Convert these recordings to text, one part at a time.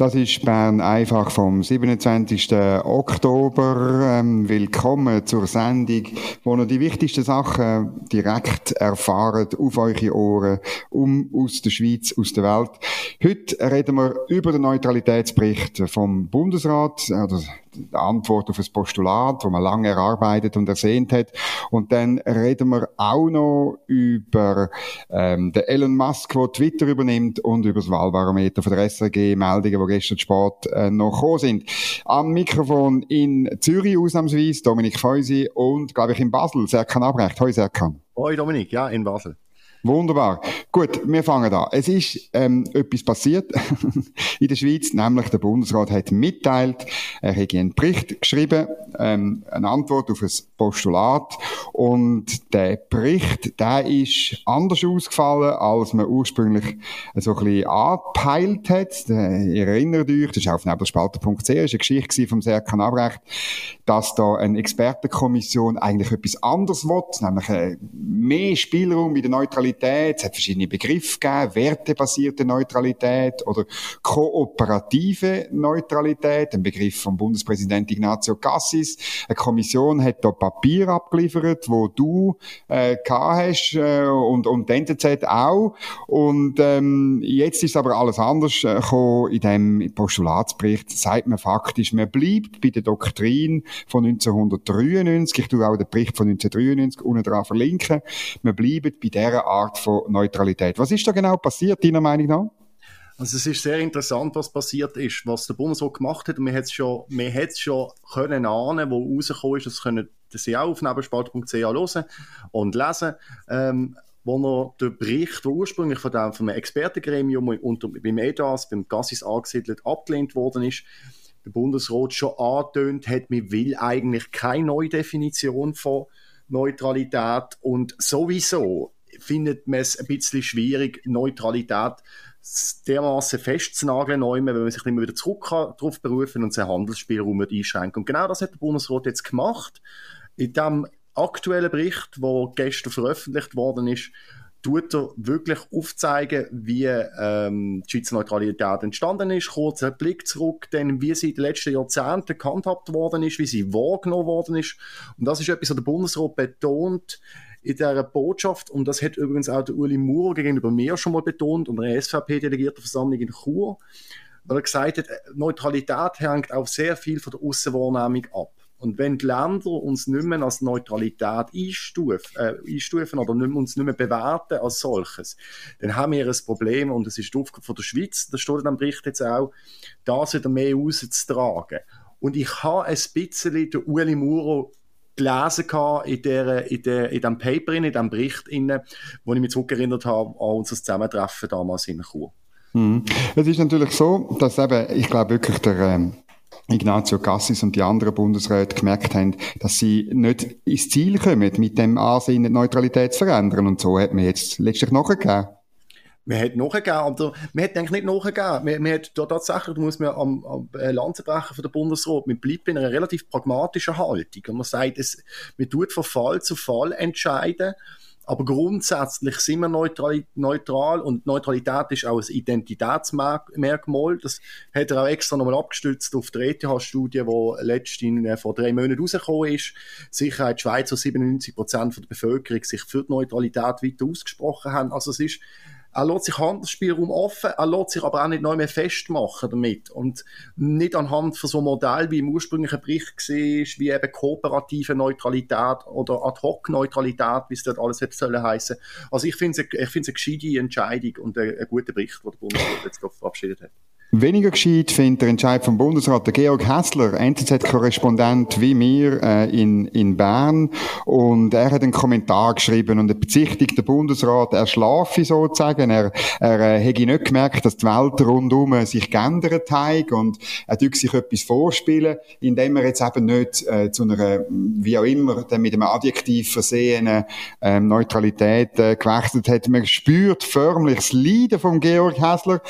Das ist Bern einfach vom 27. Oktober. Ähm, willkommen zur Sendung, wo ihr die wichtigsten Sachen direkt erfahrt auf eure Ohren, um aus der Schweiz, aus der Welt. Heute reden wir über den Neutralitätsbericht vom Bundesrat, oder die Antwort auf ein Postulat, das man lange erarbeitet und ersehnt hat. Und dann reden wir auch noch über ähm, den Elon Musk, der Twitter übernimmt und über das Wahlbarometer von der SRG, Meldungen, gestern Sport äh, noch gekommen sind. Am Mikrofon in Zürich ausnahmsweise Dominik Feusi und, glaube ich, in Basel Serkan Abrecht. Hoi Serkan. Hoi Dominik, ja, in Basel. Wunderbar. Gut, wir fangen an. Es ist ähm, etwas passiert in der Schweiz, nämlich der Bundesrat hat mitteilt, er hätte einen Bericht geschrieben, ähm, eine Antwort auf ein Postulat und der Bericht, der ist anders ausgefallen, als man ursprünglich so ein bisschen angepeilt hat. Ihr erinnert euch, das ist auf nebelspalter.ch, ist eine Geschichte vom Serkan Abrecht, dass da eine Expertenkommission eigentlich etwas anderes will, nämlich äh, mehr Spielraum in der Neutralität Neutralität, es hat verschiedene Begriffe gegeben, wertebasierte Neutralität oder kooperative Neutralität, ein Begriff vom Bundespräsident Ignazio Cassis. Eine Kommission hat da Papier abgeliefert, wo du äh, hast äh, und, und die NZZ auch. Und ähm, jetzt ist aber alles anders äh, gekommen. In dem Postulatsbericht sagt man faktisch, man bleibt bei der Doktrin von 1993. Ich tue auch den Bericht von 1993 unten dran verlinken. Man bleibt bei dieser Art von Neutralität. Was ist da genau passiert, deiner Meinung nach? Also es ist sehr interessant, was passiert ist, was der Bundesrat gemacht hat. Und wir hätten es schon, hätten es schon können ahnen, wo rausgekommen ist, das können Sie auch auf nebenspalt.ch hören und lesen. Ähm, wo er den Bericht, der ursprünglich von dem, vom Expertengremium unter, beim EDAS, beim Gassis angesiedelt, abgelehnt worden ist, der Bundesrat schon angetönt hat, man will eigentlich keine Neudefinition von Neutralität und sowieso findet man es ein bisschen schwierig, Neutralität dermaßen festzunageln, wenn man sich immer wieder zurück darauf berufen und seinen Handelsspielraum einschränken. Und genau das hat der Bundesrat jetzt gemacht. In dem aktuellen Bericht, der gestern veröffentlicht worden ist, tut er wirklich aufzeigen, wie ähm, die Schweizer Neutralität entstanden ist. Kurzer Blick zurück, denn wie sie in den letzten Jahrzehnten gehandhabt worden ist, wie sie wahrgenommen worden ist. Und das ist etwas, was der Bundesrat betont in dieser Botschaft, und das hat übrigens auch der Uli Maurer gegenüber mir schon mal betont, und der SVP-Delegiertenversammlung in Chur, weil er gesagt hat, Neutralität hängt auch sehr viel von der Aussenwahrnehmung ab. Und wenn die Länder uns nicht mehr als Neutralität einstufen, äh, einstufen oder nicht uns nicht mehr bewerten als solches, dann haben wir ein Problem und es ist die Aufgabe von der Schweiz, das steht dem Bericht jetzt auch, das wieder mehr rauszutragen. Und ich habe ein bisschen den Uli Muro gelesen in, der, in, der, in diesem Paper, in diesem Bericht, wo ich mich zurückerinnert habe an unser Zusammentreffen damals in Chur. Mhm. Es ist natürlich so, dass eben, ich glaube wirklich der ähm, Ignazio Cassis und die anderen Bundesräte gemerkt haben, dass sie nicht ins Ziel kommen, mit dem Ansinnen Neutralität zu verändern. Und so hat man jetzt letztlich nachgegeben. Man hat nachgegeben, aber man hat eigentlich nicht nachgegeben. Man, man hat da tatsächlich, da muss man am, am äh, Lanze brechen von der Bundesrat, man bleibt in einer relativ pragmatischen Haltung. Und man sagt, es, man tut von Fall zu Fall entscheiden, aber grundsätzlich sind wir neutral, neutral und Neutralität ist auch ein Identitätsmerkmal. Das hat er auch extra nochmal abgestützt auf die ETH-Studie, die letztens äh, vor drei Monaten rausgekommen ist. Sicherheit Schweiz, wo 97 Prozent der Bevölkerung sich für die Neutralität weiter ausgesprochen haben. Also es ist er lässt sich Handelsspielraum offen, er lässt sich aber auch nicht neu mehr festmachen damit. Und nicht anhand von so einem Modell, wie im ursprünglichen Bericht war, wie eben kooperative Neutralität oder Ad-Hoc-Neutralität, wie es dort alles hätte sollen heissen. Also ich finde es ich eine gescheite Entscheidung und ein, ein guter Bericht, den der Bundesrat jetzt verabschiedet hat. Weniger gescheit findet der Entscheid vom Bundesrat der Georg Hessler, NZZ-Korrespondent wie mir äh, in, in Bern. Und er hat einen Kommentar geschrieben und er bezichtigt den Bundesrat, er schlafe sozusagen. Er, er äh, hätte nicht gemerkt, dass die Welt rundum sich geändert hat und er tut sich etwas vorspielen, indem er jetzt eben nicht äh, zu einer, wie auch immer, mit einem Adjektiv versehenen ähm, Neutralität äh, gewechselt hat. Man spürt förmlich das Leiden von Georg Hessler.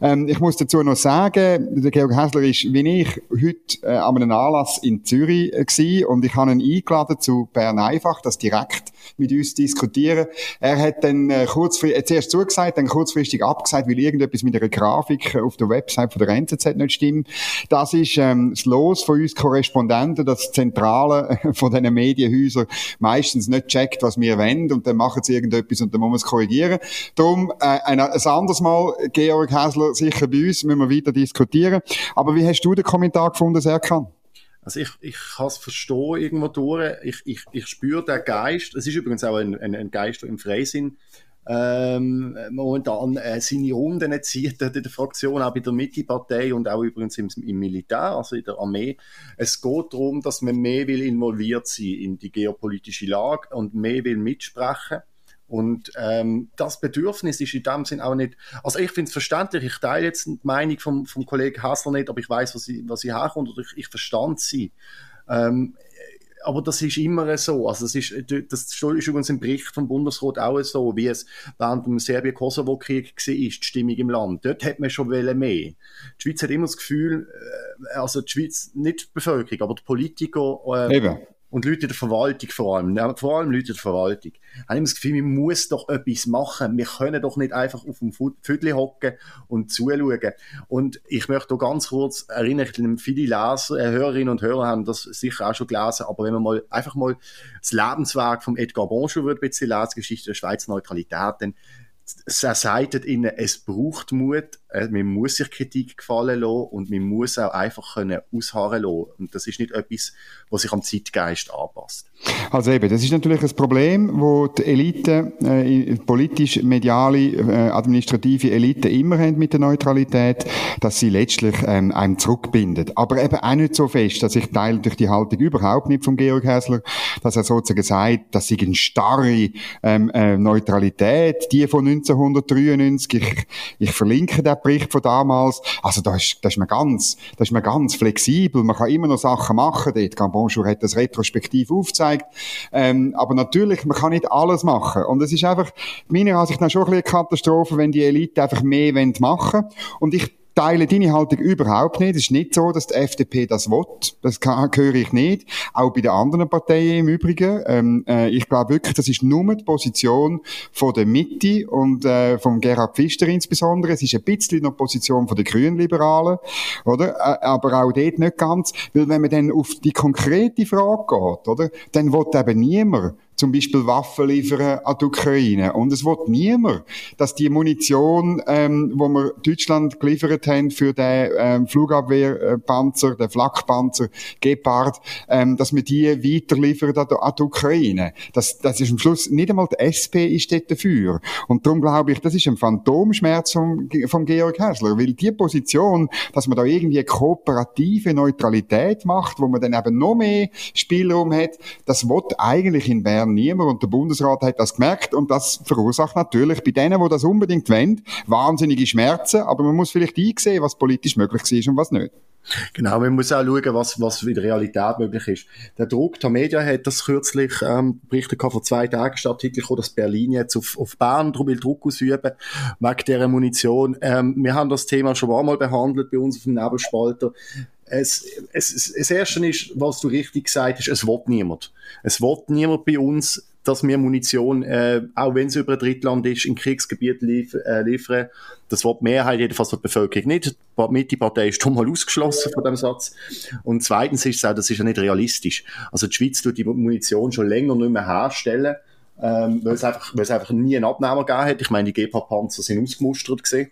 Ähm, ich muss dazu noch sagen, der Georg Häsler ist, wie ich, heute äh, an einem Anlass in Zürich äh, und ich habe ihn eingeladen zu Bern einfach, das direkt mit uns diskutieren. Er hat dann äh, kurzfristig, äh, zuerst zugesagt, dann kurzfristig abgesagt, weil irgendetwas mit einer Grafik auf der Website von der NZZ nicht stimmt. Das ist ähm, das Los von uns Korrespondenten, das Zentrale von diesen Medienhäusern meistens nicht checkt, was wir wollen, und dann machen sie irgendetwas und dann muss man es korrigieren. Darum äh, ein, ein anderes Mal, Georg Häsler, sicher bei uns, müssen wir weiter diskutieren. Aber wie hast du den Kommentar gefunden, Serkan? Also ich, ich kann es verstehen irgendwo durch. Ich, ich, ich spüre den Geist. Es ist übrigens auch ein, ein, ein Geist, der im Freisinn ähm, momentan äh, seine Runden zieht in der Fraktion, auch bei der Mitte-Partei und auch übrigens im, im, Militär, also in der Armee. Es geht darum, dass man mehr will involviert sein in die geopolitische Lage und mehr will mitsprechen. Und ähm, das Bedürfnis ist in dem Sinn auch nicht, also ich finde es verständlich, ich teile jetzt die Meinung vom, vom Kollegen Hassler nicht, aber ich weiß, was sie, was sie herkommt oder ich, ich verstand sie. Ähm, aber das ist immer so. Also das ist, das ist übrigens im Bericht vom Bundesrat auch so, wie es während dem Serbien-Kosovo-Krieg war, die Stimmung im Land. Dort hat man schon mehr. Die Schweiz hat immer das Gefühl, äh, also die Schweiz, nicht die Bevölkerung, aber die Politiker, äh, und Leute in der Verwaltung vor allem, vor allem Leute in der Verwaltung, haben immer das Gefühl, man muss doch etwas machen. Wir können doch nicht einfach auf dem Viertel hocken und zuschauen. Und ich möchte hier ganz kurz erinnern, viele Leser, äh, Hörerinnen und Hörer haben das sicher auch schon gelesen, aber wenn man mal einfach mal das Lebenswerk von Edgar Bonjour wird ein bisschen lesen, Geschichte der Schweizer Neutralität, dann er sagt ihnen, es braucht Mut, äh, man muss sich Kritik gefallen lassen und man muss auch einfach können ausharren lassen. Und das ist nicht etwas, was sich am Zeitgeist anpasst. Also eben, das ist natürlich ein Problem, wo die Elite, äh, politisch, mediale, äh, administrative Elite immer haben mit der Neutralität, dass sie letztlich ähm, einem zurückbindet. Aber eben auch nicht so fest, dass ich teile durch die Haltung überhaupt nicht von Georg Häsler, dass er sozusagen sagt, dass sie eine starre ähm, äh, Neutralität, die von 1993, ich, ich verlinke den Bericht von damals, also da ist, da ist man ganz, da ist man ganz flexibel, man kann immer noch Sachen machen dort. Gambonjour hat das retrospektiv aufgezeigt, ähm, aber natürlich, man kann nicht alles machen. Und es ist einfach, meiner Ansicht nach schon ein bisschen eine Katastrophe, wenn die Elite einfach mehr machen wollen. Und ich teile deine Haltung überhaupt nicht. Es ist nicht so, dass die FDP das will. Das kann, höre ich nicht. Auch bei den anderen Parteien im Übrigen. Ähm, äh, ich glaube wirklich, das ist nur die Position von der Mitte und äh, von Gerhard Pfister insbesondere. Es ist ein bisschen noch die Position von der Grünliberalen, oder? Äh, aber auch dort nicht ganz. Weil wenn man dann auf die konkrete Frage geht, oder? Dann will eben niemand zum Beispiel Waffen liefern an die Ukraine. Und es wird niemand, dass die Munition, ähm, wo wir Deutschland geliefert haben für den ähm, Flugabwehrpanzer, den Flakpanzer Gepard, ähm, dass wir die weiterliefern an, an die Ukraine. Das, das ist am Schluss, nicht einmal die SP ist dort dafür. Und darum glaube ich, das ist ein Phantomschmerz von, von Georg Häsler, weil die Position, dass man da irgendwie kooperative Neutralität macht, wo man dann eben noch mehr Spielraum hat, das wird eigentlich in Bern niemand und der Bundesrat hat das gemerkt und das verursacht natürlich bei denen, die das unbedingt wollen, wahnsinnige Schmerzen, aber man muss vielleicht einsehen, was politisch möglich ist und was nicht. Genau, man muss auch schauen, was, was in der Realität möglich ist. Der Druck der Medien hat das kürzlich ähm, berichtet vor zwei Tagen Artikel gekommen, dass Berlin jetzt auf, auf Bern will Druck ausüben wegen dieser Munition. Ähm, wir haben das Thema schon einmal behandelt bei uns auf dem Nebelspalter es, es, es, das Erste ist, was du richtig gesagt hast, es will niemand. Es will niemand bei uns, dass wir Munition, äh, auch wenn es über ein Drittland ist, in Kriegsgebiet lief, äh, liefern. Das will die Mehrheit, jedenfalls die Bevölkerung nicht. Die Mitte-Partei ist schon mal ausgeschlossen von dem Satz. Und zweitens ist es auch, das ist ja nicht realistisch. Also die Schweiz tut die Munition schon länger nicht mehr herstellen ähm, weil, es einfach, weil es einfach nie einen Abnehmer gegeben hat. Ich meine, die Gepard-Panzer sind ausgemustert gesehen.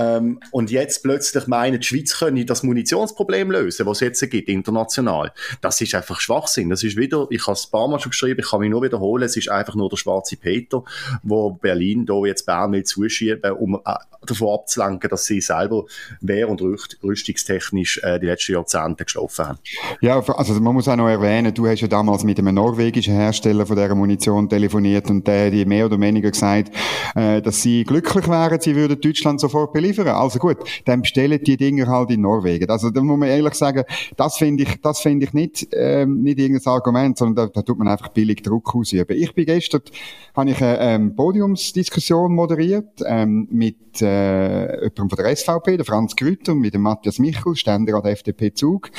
Ähm, und jetzt plötzlich meinen, die Schweiz könne das Munitionsproblem lösen, was es jetzt gibt, international. Das ist einfach Schwachsinn. Das ist wieder, ich habe es ein paar Mal schon geschrieben, ich kann mich nur wiederholen, es ist einfach nur der schwarze Peter, wo Berlin da jetzt Bern will zuschieben, um äh, davon abzulenken, dass sie selber wehr- und rüstungstechnisch äh, die letzten Jahrzehnte geschlafen haben. Ja, also man muss auch noch erwähnen, du hast ja damals mit einem norwegischen Hersteller von dieser Munition telefoniert und der hat mehr oder weniger gesagt, äh, dass sie glücklich wären, sie würden Deutschland sofort beliefern liefern. Also gut, dann bestellen die Dinger halt in Norwegen. Also da muss man ehrlich sagen, das finde ich, das finde ich nicht, ähm, nicht irgendein Argument, sondern da, da tut man einfach billig Druck ausüben. Ich bin gestern, habe ich eine ähm, Podiumsdiskussion moderiert, ähm, mit, äh, jemandem von der SVP, der Franz Grüter, mit dem Matthias Michel, Ständerat FDP Zug,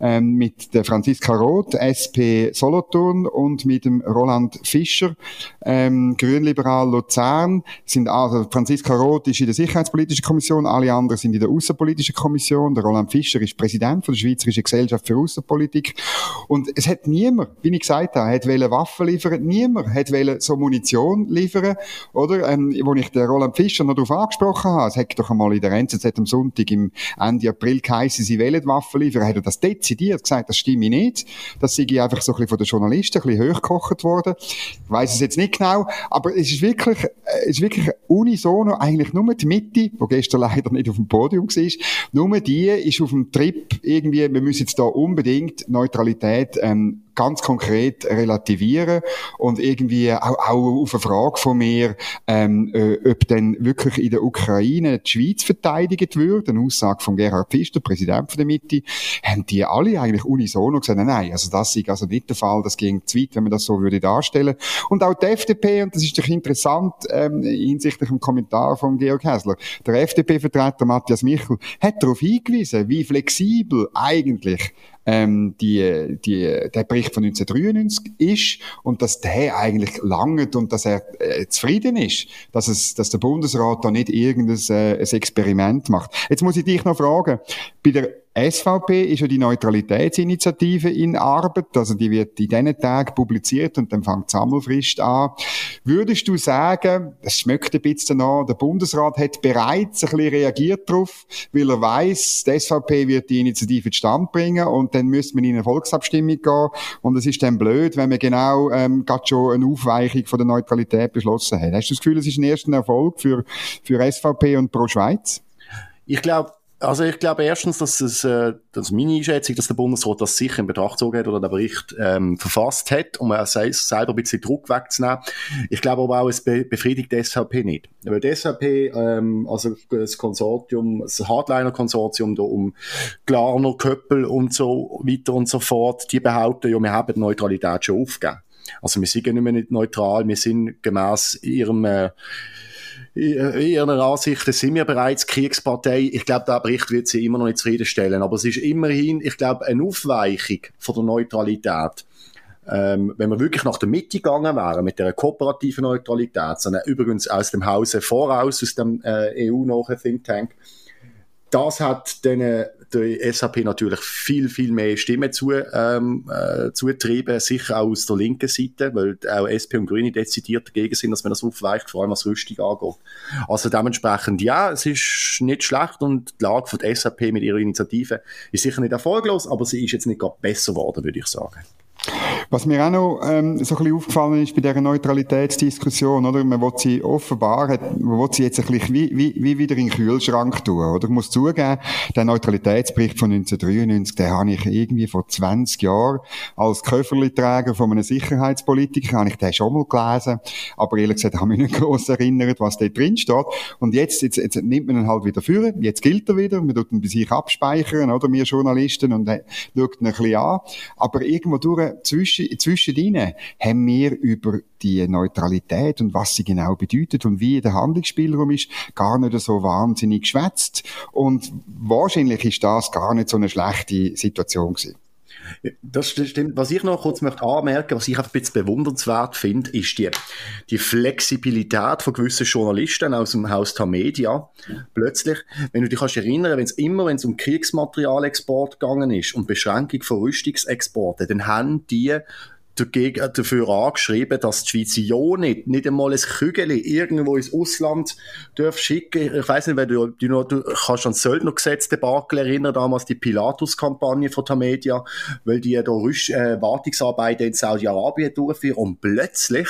ähm, mit der Franziska Roth, SP Solothurn und mit dem Roland Fischer, ähm, Grünliberal Luzern, sind also, Franziska Roth ist in der Sicherheitspolitischen Kommission, alle anderen sind in der Außenpolitischen Kommission, der Roland Fischer ist Präsident von der Schweizerischen Gesellschaft für Außenpolitik. Und es hat niemand, wie ich gesagt habe, hat Waffen liefern, niemand hat so Munition liefern, oder, ähm, wo ich den Roland Fischer noch darauf angesprochen habe, es hat doch einmal in der NZZ am Sonntag im Ende April geheißen, sie wollen Waffen liefern, hat er das dezidiert gesagt, das stimme nicht, das sei einfach so ein bisschen von den Journalisten ein bisschen hochgekocht worden, ich weiss es jetzt nicht genau, aber es ist wirklich, äh, es ist wirklich unisono, eigentlich nur die Mitte, wo gestern leider nicht auf dem Podium war, nur die ist auf dem Trip irgendwie, wir müssen jetzt da unbedingt Neutralität ähm, ganz konkret relativieren und irgendwie auch, auch auf eine Frage von mir, ähm, äh, ob denn wirklich in der Ukraine die Schweiz verteidigt wird, eine Aussage von Gerhard Pfister, Präsident von der Mitte, haben die alle eigentlich unisono gesagt, nein, also das ist also nicht der Fall, das ging zu weit, wenn man das so würde darstellen. Und auch die FDP, und das ist doch interessant ähm, hinsichtlich dem Kommentar von Georg Häsler, der FDP-Vertreter Matthias Michel hat darauf hingewiesen, wie flexibel eigentlich ähm, die, die, der Bericht von 1993 ist und dass der eigentlich langt und dass er äh, zufrieden ist, dass, es, dass der Bundesrat da nicht irgendein äh, ein Experiment macht. Jetzt muss ich dich noch fragen, bei der SVP ist ja die Neutralitätsinitiative in Arbeit, also die wird in diesen Tagen publiziert und dann fängt die Sammelfrist an. Würdest du sagen, das schmeckt ein bisschen an, der Bundesrat hat bereits ein bisschen reagiert darauf, weil er weiß, die SVP wird die Initiative zustande bringen und dann müsste man in eine Volksabstimmung gehen und es ist dann blöd, wenn man genau ähm, gerade schon eine Aufweichung von der Neutralität beschlossen hat. Hast du das Gefühl, es ist ein erster Erfolg für, für SVP und Pro Schweiz? Ich glaube, also ich glaube erstens, dass es, äh, das ist meine Einschätzung, dass der Bundesrat das sicher in Betracht gezogen hat oder den Bericht ähm, verfasst hat, um er selber ein bisschen Druck wegzunehmen. Ich glaube aber auch, es be befriedigt die SVP nicht. Weil die SVP, ähm, also das Konsortium, das Hardliner-Konsortium da um Glarner, Köppel und so weiter und so fort, die behaupten ja, wir haben die Neutralität schon aufgegeben. Also wir sind nicht mehr neutral, wir sind gemäß ihrem äh, in ihrer Ansicht sind wir bereits Kriegspartei. Ich glaube, der Bericht wird sie immer noch nicht zufriedenstellen. Aber es ist immerhin, ich glaube, eine Aufweichung von der Neutralität. Ähm, wenn wir wirklich nach der Mitte gegangen wären, mit der kooperativen Neutralität, sondern übrigens aus dem Hause voraus, aus dem äh, EU-nahen Think Tank, das hat den der SAP natürlich viel, viel mehr Stimmen zu, ähm, äh, zutrieben, sicher auch aus der linken Seite, weil auch SP und Grüne dezidiert dagegen sind, dass man das aufweicht, vor allem was Rüstung angeht. Also dementsprechend, ja, es ist nicht schlecht und die Lage von der SAP mit ihrer Initiative ist sicher nicht erfolglos, aber sie ist jetzt nicht gerade besser geworden, würde ich sagen. Was mir auch noch ähm, so ein bisschen aufgefallen ist bei dieser Neutralitätsdiskussion, oder? Man will sie offenbar, hat, man will sie jetzt ein bisschen wie, wie, wie wieder in den Kühlschrank tun, oder? Ich muss zugeben, der Neutralitätsbericht von 1993, den habe ich irgendwie vor 20 Jahren als Köfferli-Träger von einem Sicherheitspolitiker, habe ich den schon mal gelesen, aber ehrlich gesagt, habe ich mich nicht groß erinnert, was da drin steht. Und jetzt, jetzt, jetzt nimmt man ihn halt wieder führen, jetzt gilt er wieder, man tut ihn bei sich abspeichern, oder? Wir Journalisten, und äh, schaut ihn ein bisschen an. Aber irgendwo durch, zwischen zwischen, zwischendrin haben wir über die Neutralität und was sie genau bedeutet und wie der Handlungsspielraum ist, gar nicht so wahnsinnig geschwätzt. Und wahrscheinlich ist das gar nicht so eine schlechte Situation gewesen. Das stimmt. Was ich noch kurz möchte anmerken, was ich einfach ein bisschen bewundernswert finde, ist die, die Flexibilität von gewissen Journalisten aus dem Haus Tamedia. Plötzlich, wenn du dich kannst erinnern, wenn es immer, wenn es um Kriegsmaterialexport gegangen ist und Beschränkung von Rüstungsexporten, dann haben die dafür angeschrieben, dass die Schweiz ja nicht, nicht einmal ein Kügel irgendwo ins Ausland dürfen schicken. Ich weiss nicht, wenn du, du, noch, du kannst an das Söldnergesetz Debakel erinnern, damals die Pilatus-Kampagne von Tamedia, weil die da Rüst, äh, Wartungsarbeiten in Saudi-Arabien durchführen und plötzlich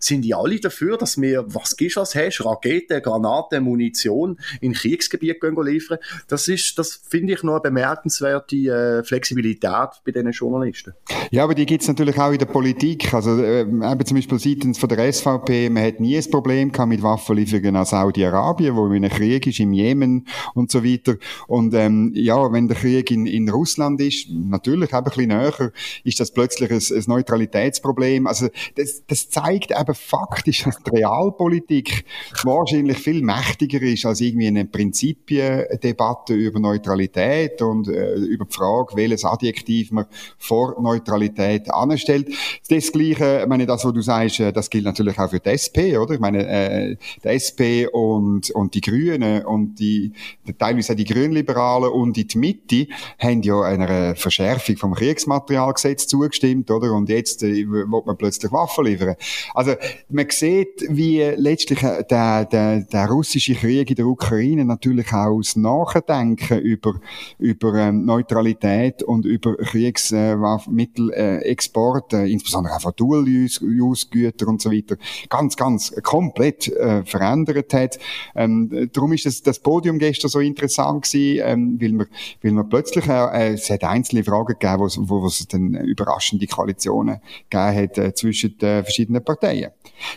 sind die alle dafür, dass wir, was gibst was hast, Raketen, Granaten, Munition in Kriegsgebiet gehen liefern. Das ist, das finde ich noch eine bemerkenswerte äh, Flexibilität bei diesen Journalisten. Ja, aber die gibt's natürlich auch in der der Politik. Also äh, eben zum Beispiel seitens von der SVP, man hat nie ein Problem gehabt mit Waffenlieferungen an Saudi-Arabien, wo in einem Krieg ist, im Jemen und so weiter. Und ähm, ja, wenn der Krieg in, in Russland ist, natürlich eben ein bisschen näher, ist das plötzlich ein, ein Neutralitätsproblem. Also das, das zeigt eben faktisch, dass die Realpolitik wahrscheinlich viel mächtiger ist als irgendwie eine Prinzipiendebatte über Neutralität und äh, über die Frage, welches Adjektiv man vor Neutralität anstellt. Das Gleiche, ich meine, das, was du sagst, äh, das gilt natürlich auch für die SP, oder? Ich meine, äh, die SP und, und die Grünen und die, teilweise auch die Grünliberalen und die Mitte haben ja einer Verschärfung vom Kriegsmaterialgesetz zugestimmt, oder? Und jetzt äh, wird man plötzlich Waffen liefern. Also, man sieht, wie letztlich äh, der, der, der russische Krieg in der Ukraine natürlich auch das Nachdenken über, über ähm, Neutralität und über Kriegsmittelexport, äh, insbesondere auch von Dual-Use-Güter und so weiter, ganz, ganz komplett äh, verändert hat. Ähm, darum ist das, das Podium gestern so interessant gewesen, ähm, weil man, weil man plötzlich, äh, es hat einzelne Fragen gegeben, wo, wo, es dann überraschende Koalitionen gegeben hat äh, zwischen den verschiedenen Parteien.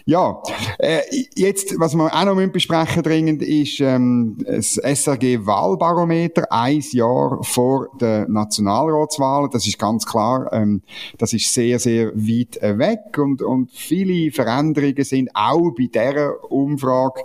Ja, äh, jetzt, was wir auch noch besprechen dringend, ist ähm, das SRG-Wahlbarometer, ein Jahr vor der Nationalratswahl. Das ist ganz klar, ähm, das ist sehr, sehr weit weg und, und viele Veränderungen sind auch bei dieser Umfrage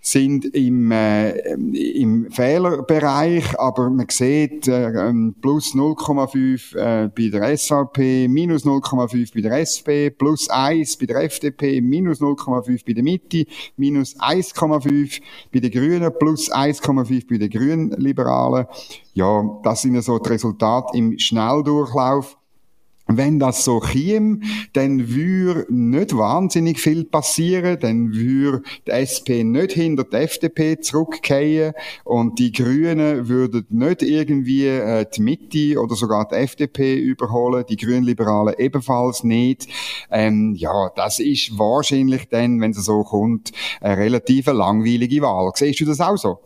sind im, äh, im Fehlerbereich, aber man sieht äh, ähm, plus 0,5 äh, bei der SVP, minus 0,5 bei der SP, plus 1 bei der FDP, minus 0,5 bei der Mitte, minus 1,5 bei den Grünen, plus 1,5 bei den Grünliberalen. Ja, das sind so die Resultate im Schnelldurchlauf. Wenn das so käme, dann würde nicht wahnsinnig viel passieren, dann würde die SP nicht hinter die FDP zurückkehren und die Grünen würden nicht irgendwie äh, die Mitte oder sogar die FDP überholen, die Grünliberalen ebenfalls nicht. Ähm, ja, das ist wahrscheinlich dann, wenn es so kommt, eine relativ langweilige Wahl. Siehst du das auch so?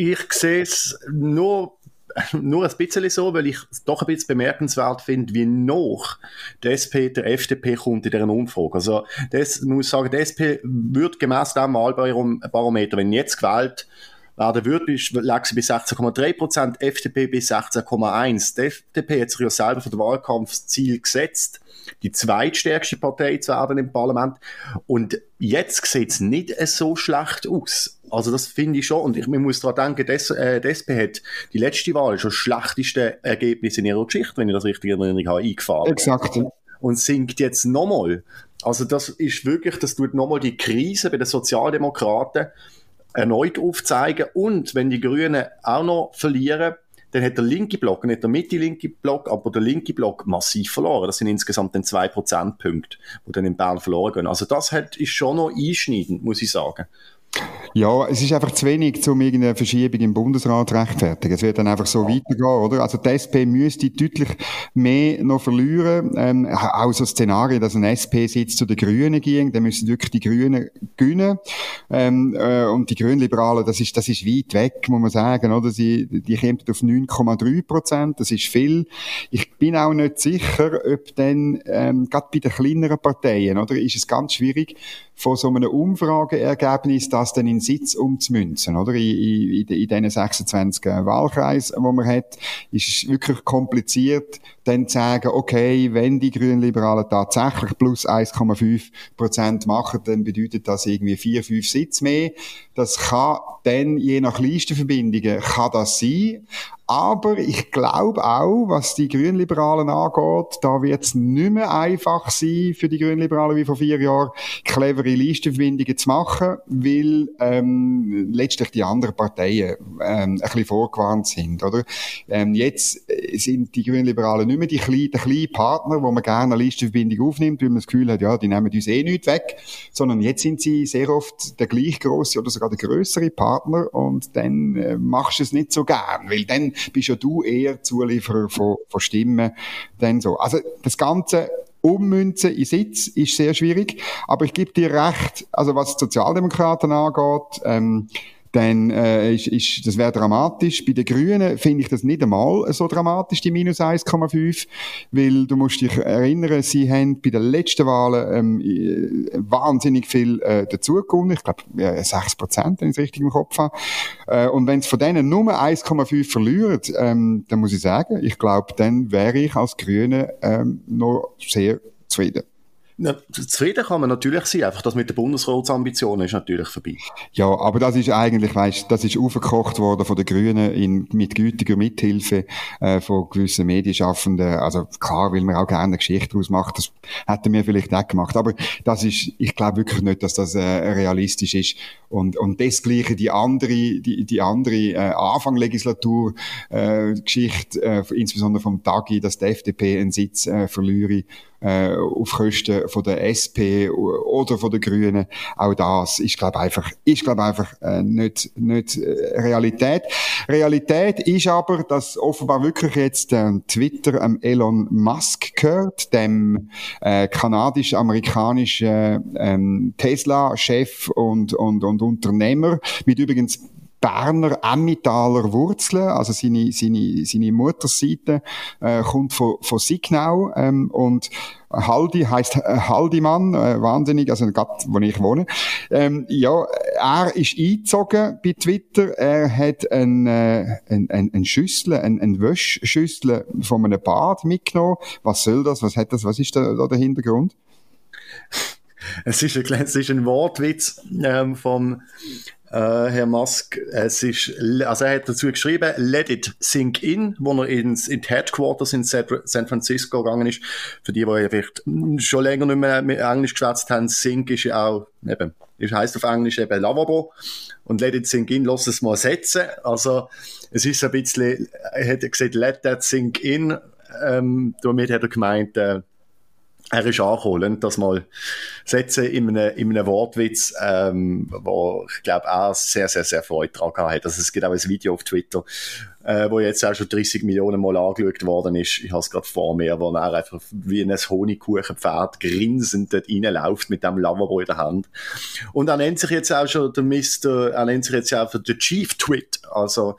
Ich sehe es nur nur ein bisschen so, weil ich es doch ein bisschen bemerkenswert finde, wie noch der SP der FDP kommt in dieser Umfrage. Also, das muss sagen, der SP wird gemäss dem Wahlbarometer, wenn jetzt gewählt würde, lag sie bei 16,3% FDP bei 16,1. Die FDP hat sich ja selber für das Wahlkampfziel gesetzt, die zweitstärkste Partei zu werden im Parlament. Und jetzt sieht es nicht so schlecht aus. Also das finde ich schon. Und ich, man muss daran denken, dass, äh, die SP hat die letzte Wahl schon das schlechteste Ergebnis in ihrer Geschichte, wenn ich das richtig in Erinnerung habe, eingefahren. Exakt. Und sinkt jetzt nochmal. Also das ist wirklich, das tut nochmal die Krise bei den Sozialdemokraten erneut aufzeigen. Und wenn die Grünen auch noch verlieren, dann hat der linke Block, nicht der mitte-linke Block, aber der linke Block massiv verloren. Das sind insgesamt dann zwei Prozentpunkte, die dann in Bern verloren gehen. Also das hat, ist schon noch einschneidend, muss ich sagen. Ja, es ist einfach zu wenig, um irgendeine Verschiebung im Bundesrat zu rechtfertigen. Es wird dann einfach so weitergehen, oder? Also die SP müsste deutlich mehr noch verlieren. Ähm, auch so Szenario, dass ein SP-Sitz zu den Grünen ging, dann müssen wirklich die Grünen gewinnen. Ähm, äh, und die Grünliberalen, das ist, das ist weit weg, muss man sagen, oder? Sie, die kommen auf 9,3 Prozent, das ist viel. Ich bin auch nicht sicher, ob dann, ähm, gerade bei den kleineren Parteien, oder? Ist es ganz schwierig, von so einem Umfrageergebnis das dann in Sitz umzumünzen, oder? In, in, in diesen 26 Wahlkreisen, die man hat, ist es wirklich kompliziert, dann zu sagen, okay, wenn die Grünliberalen tatsächlich plus 1,5 Prozent machen, dann bedeutet das irgendwie vier, fünf Sitze mehr. Das kann dann, je nach Listenverbindungen, kann das sein. Aber ich glaube auch, was die Grünliberalen angeht, da wird es nicht mehr einfach sein für die Grünliberalen wie vor vier Jahren, clevere Listenverbindungen zu machen, weil ähm, letztlich die anderen Parteien ähm, ein bisschen vorgewarnt sind. Oder? Ähm, jetzt äh, sind die Grünliberalen nicht mehr die kleinen, der kleine Partner, wo man gerne eine Listenverbindung aufnimmt, weil man das Gefühl hat, ja, die nehmen uns eh nicht weg, sondern jetzt sind sie sehr oft der gleich große oder sogar der größere Partner und dann äh, machst du es nicht so gern, weil dann bist ja du eher Zulieferer von, von Stimmen. Dann so. Also das Ganze ummünzen in Sitz ist sehr schwierig, aber ich gebe dir recht, also was die Sozialdemokraten angeht, ähm, dann äh, ist, ist, das wäre dramatisch. Bei den Grünen finde ich das nicht einmal so dramatisch, die minus 1,5, weil du musst dich erinnern, sie haben bei den letzten Wahlen ähm, äh, wahnsinnig viel äh, dazugekommen. Ich glaube, äh, 6 Prozent, wenn ich es richtig im Kopf habe. Äh, und wenn es von denen nur 1,5 verlieren, ähm, dann muss ich sagen, ich glaube, dann wäre ich als Grüne ähm, noch sehr zufrieden. Na, zufrieden kann man natürlich sein, einfach das mit der Bundesratsambition ist natürlich vorbei. Ja, aber das ist eigentlich, weißt, das ist aufgekocht worden von den Grünen in, mit gütiger Mithilfe äh, von gewissen Medienschaffenden. Also klar, weil man auch gerne eine Geschichte daraus macht, das hätten wir vielleicht auch gemacht. Aber das ist, ich glaube wirklich nicht, dass das äh, realistisch ist. Und, und desgleichen die andere, die, die andere äh, Anfang Legislatur äh, Geschichte, äh, insbesondere vom Tagi, dass die FDP einen Sitz äh, verliere äh, auf Kosten von der SP oder von den Grünen. Auch das ist, glaube einfach, ist, glaube einfach äh, nicht, nicht äh, Realität. Realität ist aber, dass offenbar wirklich jetzt äh, Twitter am Elon Musk gehört, dem äh, kanadisch-amerikanischen ähm, Tesla-Chef und, und, und Unternehmer, mit übrigens Berner Emmentaler Wurzeln, also seine, seine, seine Mutterseite äh, kommt von, von Signau ähm, und Haldi heißt äh, Haldimann, äh, wahnsinnig, also gerade wo ich wohne. Ähm, ja, er ist eingezogen bei Twitter. Er hat ein, äh, ein, ein, ein Schüssel, ein, ein Wäschschüssel von einem Bad mitgenommen. Was soll das? Was hat das? Was ist da, da der Hintergrund? Es ist ein, es ist ein Wortwitz ähm, vom äh, Herr Musk, es ist, also er hat dazu geschrieben, let it sink in, wo er ins, in die Headquarters in San Francisco gegangen ist. Für die, die vielleicht schon länger nicht mehr mit Englisch geschwätzt haben, sink ist ja auch, eben, das heisst auf Englisch eben Lavabo. Und let it sink in, lass es mal setzen. Also, es ist ein bisschen, er hat gesagt, let that sink in, ähm, damit hat er gemeint, äh, er ist angeholt, das mal setzen in einem, in einem Wortwitz, ähm, wo ich glaube er sehr, sehr, sehr Freude daran hat. Also es gibt auch ein Video auf Twitter, äh, wo jetzt auch schon 30 Millionen Mal angeschaut worden ist. Ich habe es gerade vor mir, wo er einfach wie ein Honigkuchenpferd grinsend dort reinläuft mit dem Lavabo in der Hand. Und er nennt sich jetzt auch schon der Mr., er nennt sich jetzt auch den Chief Twit. Also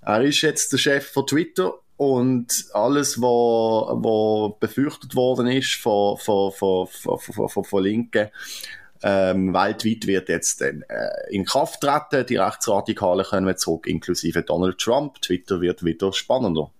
er ist jetzt der Chef von Twitter und alles, was, befürchtet worden ist von, von, von, von, von, Linken, ähm, weltweit wird jetzt äh, in Kraft treten. Die Rechtsradikalen können zurück, inklusive Donald Trump. Twitter wird wieder spannender.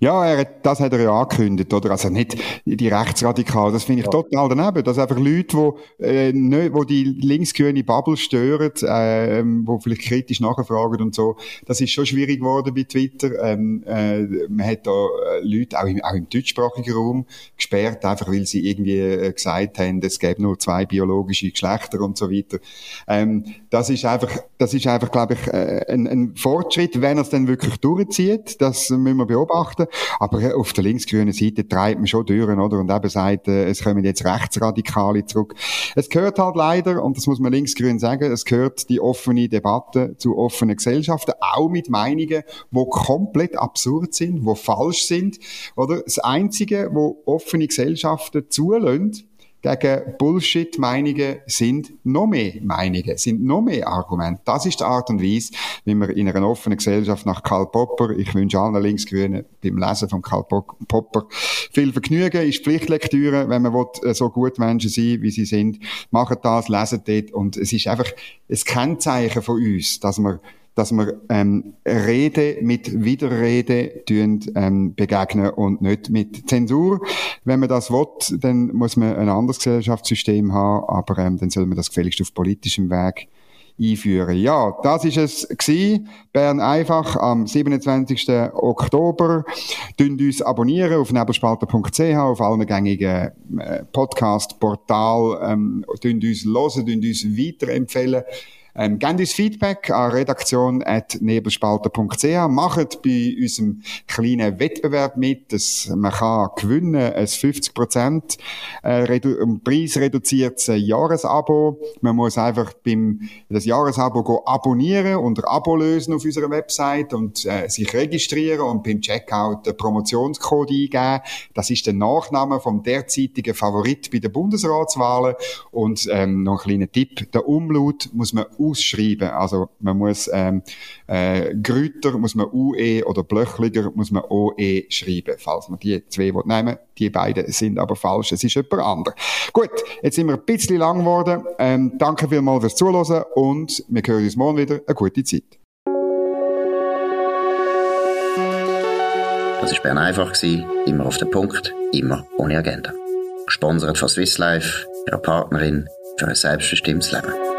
Ja, er, das hat er ja angekündigt, oder? Also nicht die Rechtsradikalen, das finde ich ja. total daneben. Dass einfach Leute, die, äh, nicht, wo die linksgrüne Bubble stören, äh, wo vielleicht kritisch nachfragen und so, das ist schon schwierig geworden bei Twitter. Ähm, äh, man hat da äh, Leute, auch im, auch im deutschsprachigen Raum, gesperrt, einfach weil sie irgendwie äh, gesagt haben, es gäbe nur zwei biologische Geschlechter und so weiter. Ähm, das ist einfach, das ist einfach, glaube ich, äh, ein, ein Fortschritt, wenn er es dann wirklich durchzieht. Das müssen wir beobachten. Aber auf der linksgrünen Seite treibt man schon durch, oder? Und eben sagt, äh, es kommen jetzt Rechtsradikale zurück. Es gehört halt leider, und das muss man linksgrün sagen, es gehört die offene Debatte zu offenen Gesellschaften, auch mit Meinungen, wo komplett absurd sind, wo falsch sind, oder? Das Einzige, wo offene Gesellschaften zulassen, gegen Bullshit-Meinungen sind noch mehr Meinungen, sind noch mehr Argumente. Das ist die Art und Weise, wie man in einer offenen Gesellschaft nach Karl Popper, ich wünsche allen Linksgrünen beim Lesen von Karl Popper viel Vergnügen, ist Pflichtlektüre, wenn man will, äh, so gut Menschen sein, wie sie sind. Machen das, lesen dort und es ist einfach ein Kennzeichen von uns, dass man dass wir ähm, Rede mit Widerrede tun, ähm, begegnen und nicht mit Zensur. Wenn man das will, dann muss man ein anderes Gesellschaftssystem haben, aber ähm, dann soll man das gefälligst auf politischem Weg einführen. Ja, das ist es gewesen. Bern einfach am 27. Oktober. Dünnt uns abonnieren auf nebelspalter.ch, auf allen gängigen äh, Podcast-Portal. Ähm, uns hören, dünnt uns weiterempfehlen. Ähm, gebt uns Feedback an redaktion.nebelspalter.ch. Macht bei unserem kleinen Wettbewerb mit, dass man kann gewinnen ein 50% äh, redu Preis reduziertes Jahresabo. Man muss einfach beim das Jahresabo abonnieren und Abo lösen auf unserer Website und äh, sich registrieren und beim Checkout den Promotionscode eingeben. Das ist der Nachname vom derzeitigen Favorit bei den Bundesratswahlen. Und ähm, noch ein kleiner Tipp, der Umlaut muss man ausschreiben. Also man muss ähm, äh, Grüter muss man UE oder Blöchliger muss man OE schreiben, falls man die zwei nehmen Die beiden sind aber falsch. Es ist jemand anderes. Gut, jetzt sind wir ein bisschen lang geworden. Ähm, danke vielmals fürs Zuhören und wir hören uns morgen wieder. Eine gute Zeit. Das war Bern einfach, immer auf den Punkt, immer ohne Agenda. Gesponsert von Swiss Life, ihrer Partnerin für ein selbstbestimmtes Leben.